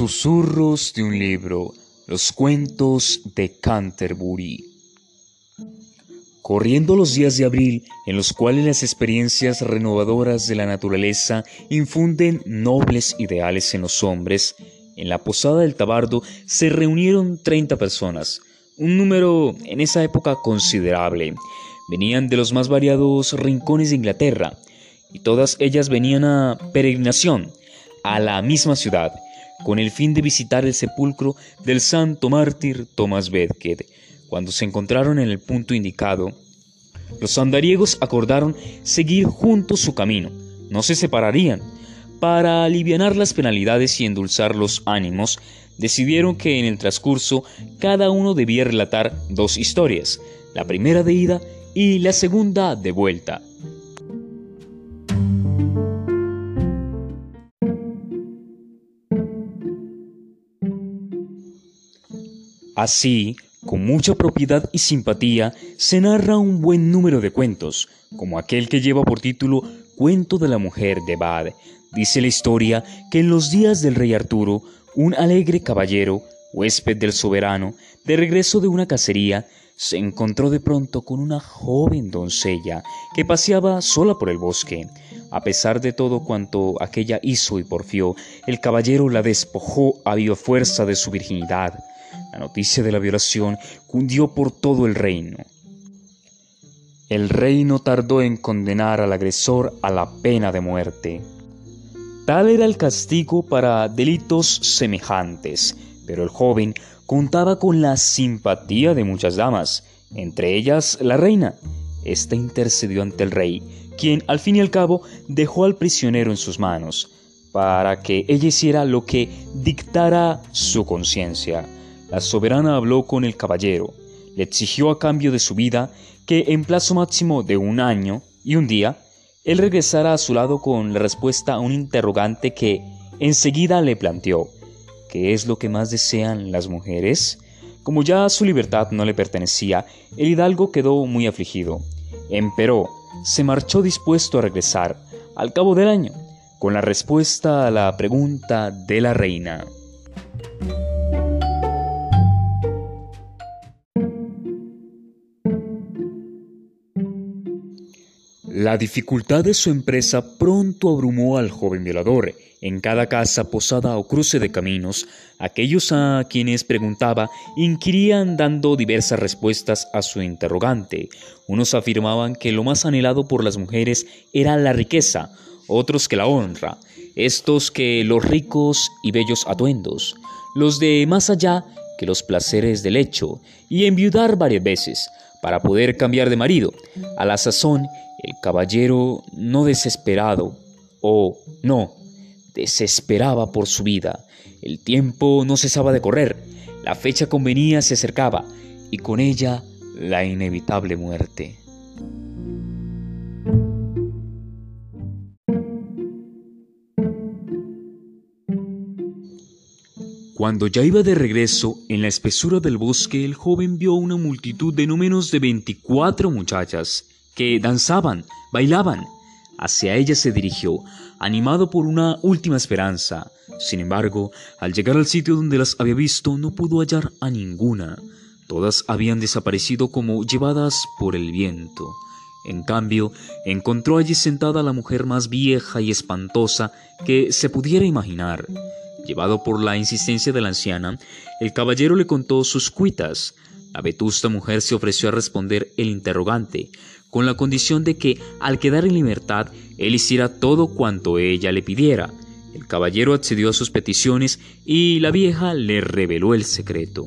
Susurros de un libro, los cuentos de Canterbury. Corriendo los días de abril, en los cuales las experiencias renovadoras de la naturaleza infunden nobles ideales en los hombres, en la posada del Tabardo se reunieron 30 personas, un número en esa época considerable. Venían de los más variados rincones de Inglaterra, y todas ellas venían a peregrinación a la misma ciudad, con el fin de visitar el sepulcro del santo mártir Thomas Bedked. Cuando se encontraron en el punto indicado, los andariegos acordaron seguir juntos su camino, no se separarían. Para aliviar las penalidades y endulzar los ánimos, decidieron que en el transcurso cada uno debía relatar dos historias, la primera de ida y la segunda de vuelta. Así, con mucha propiedad y simpatía, se narra un buen número de cuentos, como aquel que lleva por título Cuento de la mujer de Bad. Dice la historia que en los días del rey Arturo, un alegre caballero, huésped del soberano, de regreso de una cacería, se encontró de pronto con una joven doncella que paseaba sola por el bosque. A pesar de todo cuanto aquella hizo y porfió, el caballero la despojó a viva fuerza de su virginidad. La noticia de la violación cundió por todo el reino. El rey no tardó en condenar al agresor a la pena de muerte. Tal era el castigo para delitos semejantes, pero el joven contaba con la simpatía de muchas damas, entre ellas la reina. Esta intercedió ante el rey, quien al fin y al cabo dejó al prisionero en sus manos, para que ella hiciera lo que dictara su conciencia. La soberana habló con el caballero, le exigió a cambio de su vida que en plazo máximo de un año y un día, él regresara a su lado con la respuesta a un interrogante que enseguida le planteó. ¿Qué es lo que más desean las mujeres? Como ya su libertad no le pertenecía, el hidalgo quedó muy afligido. Empero, se marchó dispuesto a regresar, al cabo del año, con la respuesta a la pregunta de la reina. La dificultad de su empresa pronto abrumó al joven violador. En cada casa, posada o cruce de caminos, aquellos a quienes preguntaba inquirían dando diversas respuestas a su interrogante. Unos afirmaban que lo más anhelado por las mujeres era la riqueza, otros que la honra, estos que los ricos y bellos atuendos, los de más allá que los placeres del hecho, y enviudar varias veces, para poder cambiar de marido. A la sazón, el caballero no desesperado, o no, desesperaba por su vida. El tiempo no cesaba de correr, la fecha convenía se acercaba, y con ella la inevitable muerte. Cuando ya iba de regreso, en la espesura del bosque, el joven vio una multitud de no menos de veinticuatro muchachas que danzaban, bailaban. Hacia ella se dirigió, animado por una última esperanza. Sin embargo, al llegar al sitio donde las había visto, no pudo hallar a ninguna. Todas habían desaparecido como llevadas por el viento. En cambio, encontró allí sentada la mujer más vieja y espantosa que se pudiera imaginar. Llevado por la insistencia de la anciana, el caballero le contó sus cuitas. La vetusta mujer se ofreció a responder el interrogante, con la condición de que, al quedar en libertad, él hiciera todo cuanto ella le pidiera. El caballero accedió a sus peticiones y la vieja le reveló el secreto.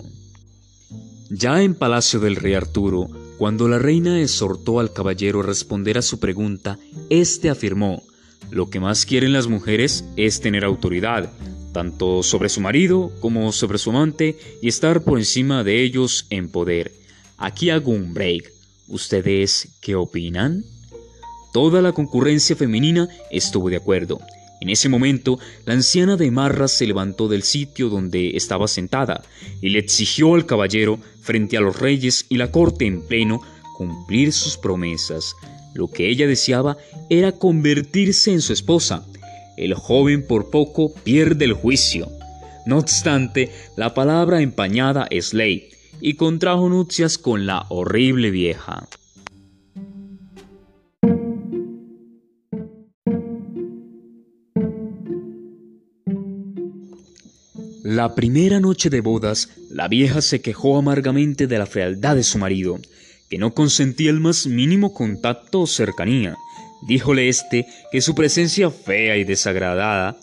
Ya en palacio del rey Arturo, cuando la reina exhortó al caballero a responder a su pregunta, éste afirmó, lo que más quieren las mujeres es tener autoridad, tanto sobre su marido como sobre su amante, y estar por encima de ellos en poder. Aquí hago un break. ¿Ustedes qué opinan? Toda la concurrencia femenina estuvo de acuerdo. En ese momento, la anciana de Marras se levantó del sitio donde estaba sentada y le exigió al caballero, frente a los reyes y la corte en pleno, cumplir sus promesas. Lo que ella deseaba era convertirse en su esposa. El joven por poco pierde el juicio. No obstante, la palabra empañada es ley, y contrajo nupcias con la horrible vieja. La primera noche de bodas, la vieja se quejó amargamente de la fealdad de su marido, que no consentía el más mínimo contacto o cercanía. Díjole éste que su presencia fea y desagradada,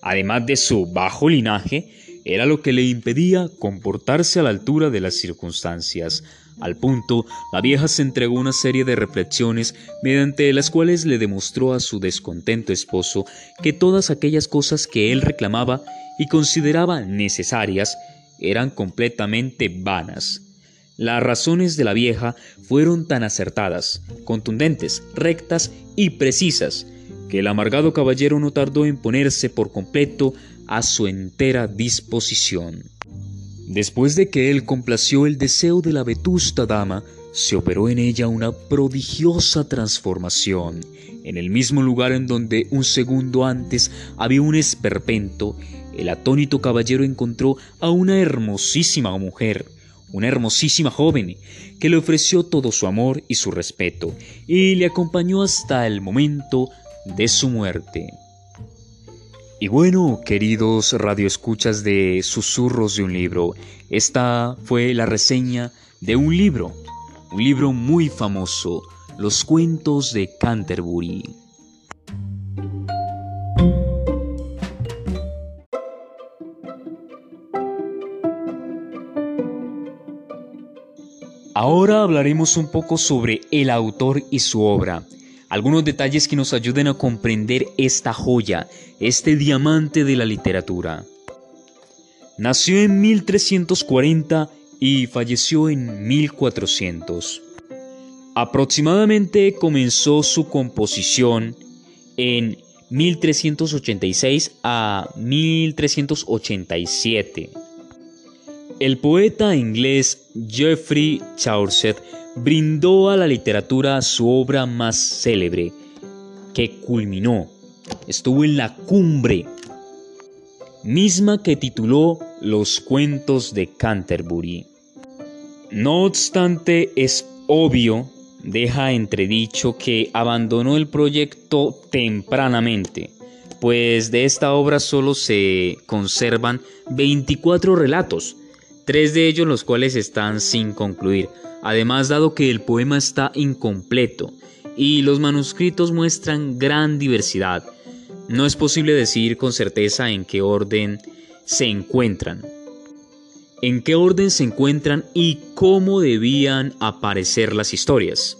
además de su bajo linaje, era lo que le impedía comportarse a la altura de las circunstancias. Al punto, la vieja se entregó una serie de reflexiones mediante las cuales le demostró a su descontento esposo que todas aquellas cosas que él reclamaba y consideraba necesarias eran completamente vanas. Las razones de la vieja fueron tan acertadas, contundentes, rectas y precisas, que el amargado caballero no tardó en ponerse por completo a su entera disposición. Después de que él complació el deseo de la vetusta dama, se operó en ella una prodigiosa transformación. En el mismo lugar en donde un segundo antes había un esperpento, el atónito caballero encontró a una hermosísima mujer, una hermosísima joven, que le ofreció todo su amor y su respeto, y le acompañó hasta el momento de su muerte. Y bueno, queridos radioescuchas de Susurros de un libro, esta fue la reseña de un libro, un libro muy famoso, Los cuentos de Canterbury. Ahora hablaremos un poco sobre el autor y su obra algunos detalles que nos ayuden a comprender esta joya, este diamante de la literatura. Nació en 1340 y falleció en 1400. Aproximadamente comenzó su composición en 1386 a 1387. El poeta inglés Geoffrey Chaucer brindó a la literatura su obra más célebre, que culminó, estuvo en la cumbre, misma que tituló Los cuentos de Canterbury. No obstante, es obvio, deja entredicho que abandonó el proyecto tempranamente, pues de esta obra solo se conservan 24 relatos, tres de ellos los cuales están sin concluir, Además, dado que el poema está incompleto y los manuscritos muestran gran diversidad, no es posible decir con certeza en qué orden se encuentran. En qué orden se encuentran y cómo debían aparecer las historias.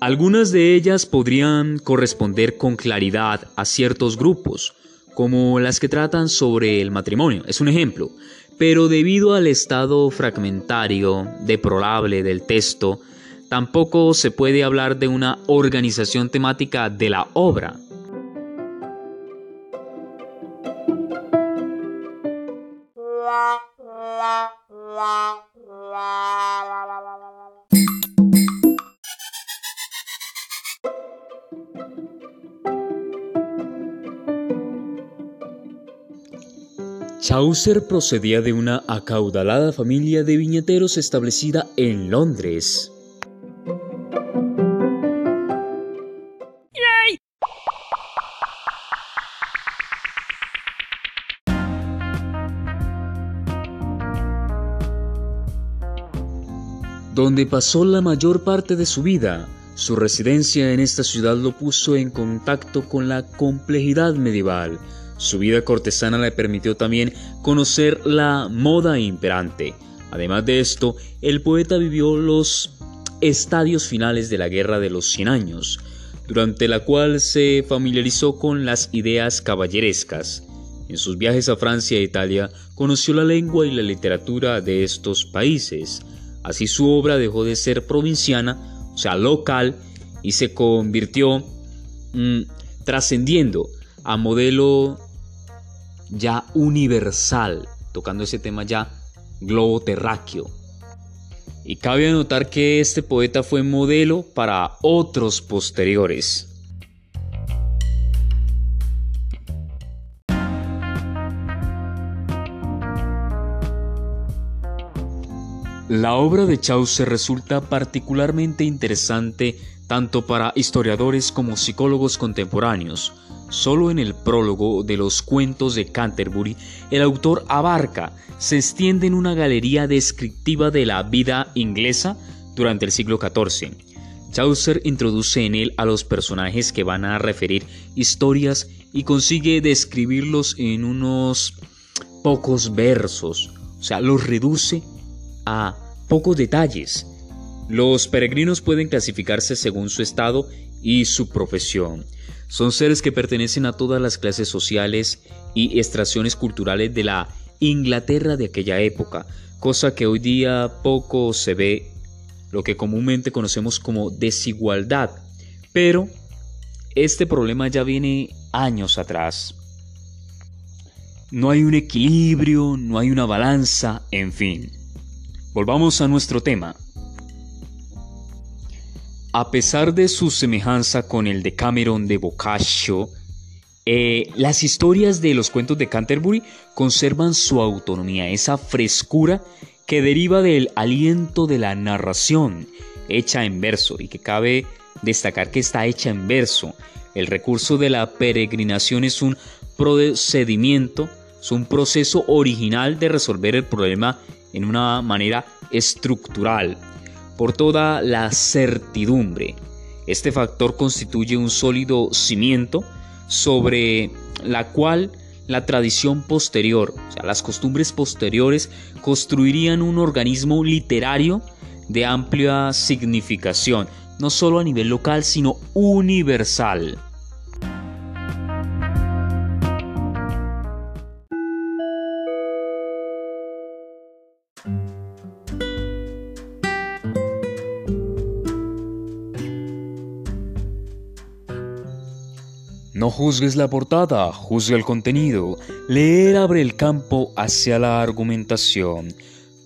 Algunas de ellas podrían corresponder con claridad a ciertos grupos, como las que tratan sobre el matrimonio. Es un ejemplo pero debido al estado fragmentario, deplorable del texto, tampoco se puede hablar de una organización temática de la obra. Chaucer procedía de una acaudalada familia de viñeteros establecida en Londres. donde pasó la mayor parte de su vida. Su residencia en esta ciudad lo puso en contacto con la complejidad medieval, su vida cortesana le permitió también conocer la moda imperante. Además de esto, el poeta vivió los estadios finales de la Guerra de los Cien Años, durante la cual se familiarizó con las ideas caballerescas. En sus viajes a Francia e Italia conoció la lengua y la literatura de estos países. Así su obra dejó de ser provinciana, o sea, local, y se convirtió mm, trascendiendo a modelo ya universal, tocando ese tema ya globo terráqueo. Y cabe anotar que este poeta fue modelo para otros posteriores. La obra de Chaucer resulta particularmente interesante tanto para historiadores como psicólogos contemporáneos, Solo en el prólogo de los cuentos de Canterbury, el autor abarca, se extiende en una galería descriptiva de la vida inglesa durante el siglo XIV. Chaucer introduce en él a los personajes que van a referir historias y consigue describirlos en unos pocos versos, o sea, los reduce a pocos detalles. Los peregrinos pueden clasificarse según su estado y su profesión. Son seres que pertenecen a todas las clases sociales y extracciones culturales de la Inglaterra de aquella época, cosa que hoy día poco se ve, lo que comúnmente conocemos como desigualdad. Pero este problema ya viene años atrás. No hay un equilibrio, no hay una balanza, en fin. Volvamos a nuestro tema. A pesar de su semejanza con el de Cameron de Boccaccio, eh, las historias de los cuentos de Canterbury conservan su autonomía, esa frescura que deriva del aliento de la narración hecha en verso y que cabe destacar que está hecha en verso. El recurso de la peregrinación es un procedimiento, es un proceso original de resolver el problema en una manera estructural, por toda la certidumbre. Este factor constituye un sólido cimiento sobre la cual la tradición posterior, o sea, las costumbres posteriores, construirían un organismo literario de amplia significación, no solo a nivel local, sino universal. No juzgues la portada, juzga el contenido. Leer abre el campo hacia la argumentación.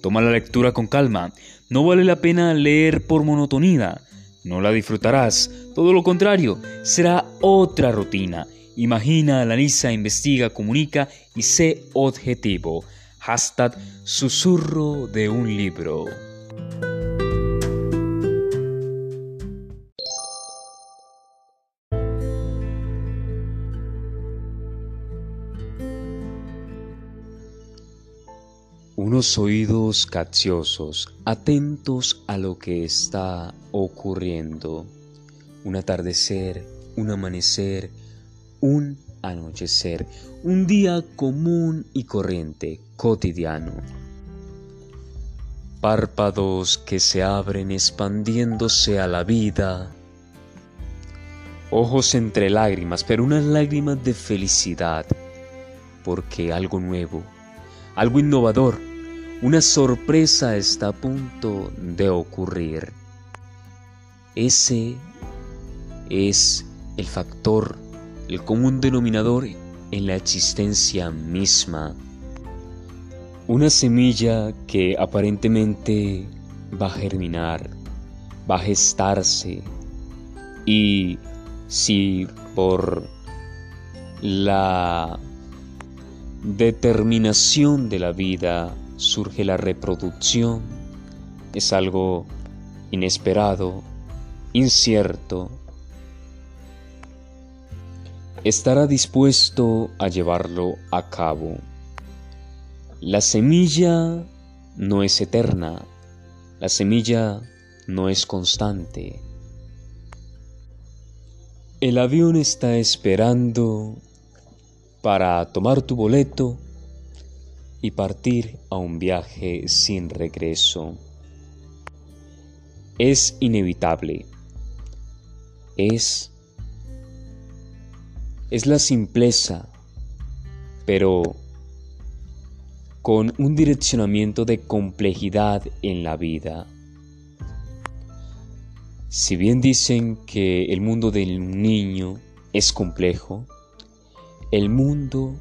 Toma la lectura con calma. No vale la pena leer por monotonía. No la disfrutarás. Todo lo contrario, será otra rutina. Imagina, analiza, investiga, comunica y sé objetivo. Hashtag susurro de un libro. Oídos capciosos, atentos a lo que está ocurriendo. Un atardecer, un amanecer, un anochecer, un día común y corriente, cotidiano. Párpados que se abren expandiéndose a la vida. Ojos entre lágrimas, pero unas lágrimas de felicidad, porque algo nuevo, algo innovador, una sorpresa está a punto de ocurrir. Ese es el factor, el común denominador en la existencia misma. Una semilla que aparentemente va a germinar, va a gestarse y si por la determinación de la vida surge la reproducción, es algo inesperado, incierto. Estará dispuesto a llevarlo a cabo. La semilla no es eterna, la semilla no es constante. El avión está esperando para tomar tu boleto y partir a un viaje sin regreso. Es inevitable. Es es la simpleza, pero con un direccionamiento de complejidad en la vida. Si bien dicen que el mundo del niño es complejo, el mundo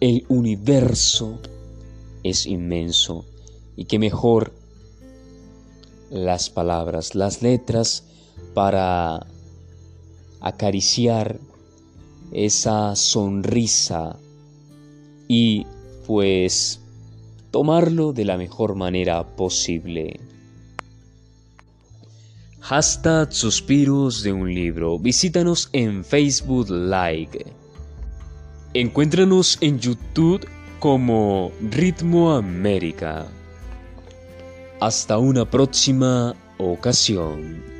el universo es inmenso y que mejor las palabras, las letras para acariciar esa sonrisa y pues tomarlo de la mejor manera posible. Hashtag Suspiros de un libro. Visítanos en Facebook Like. Encuéntranos en YouTube como Ritmo América. Hasta una próxima ocasión.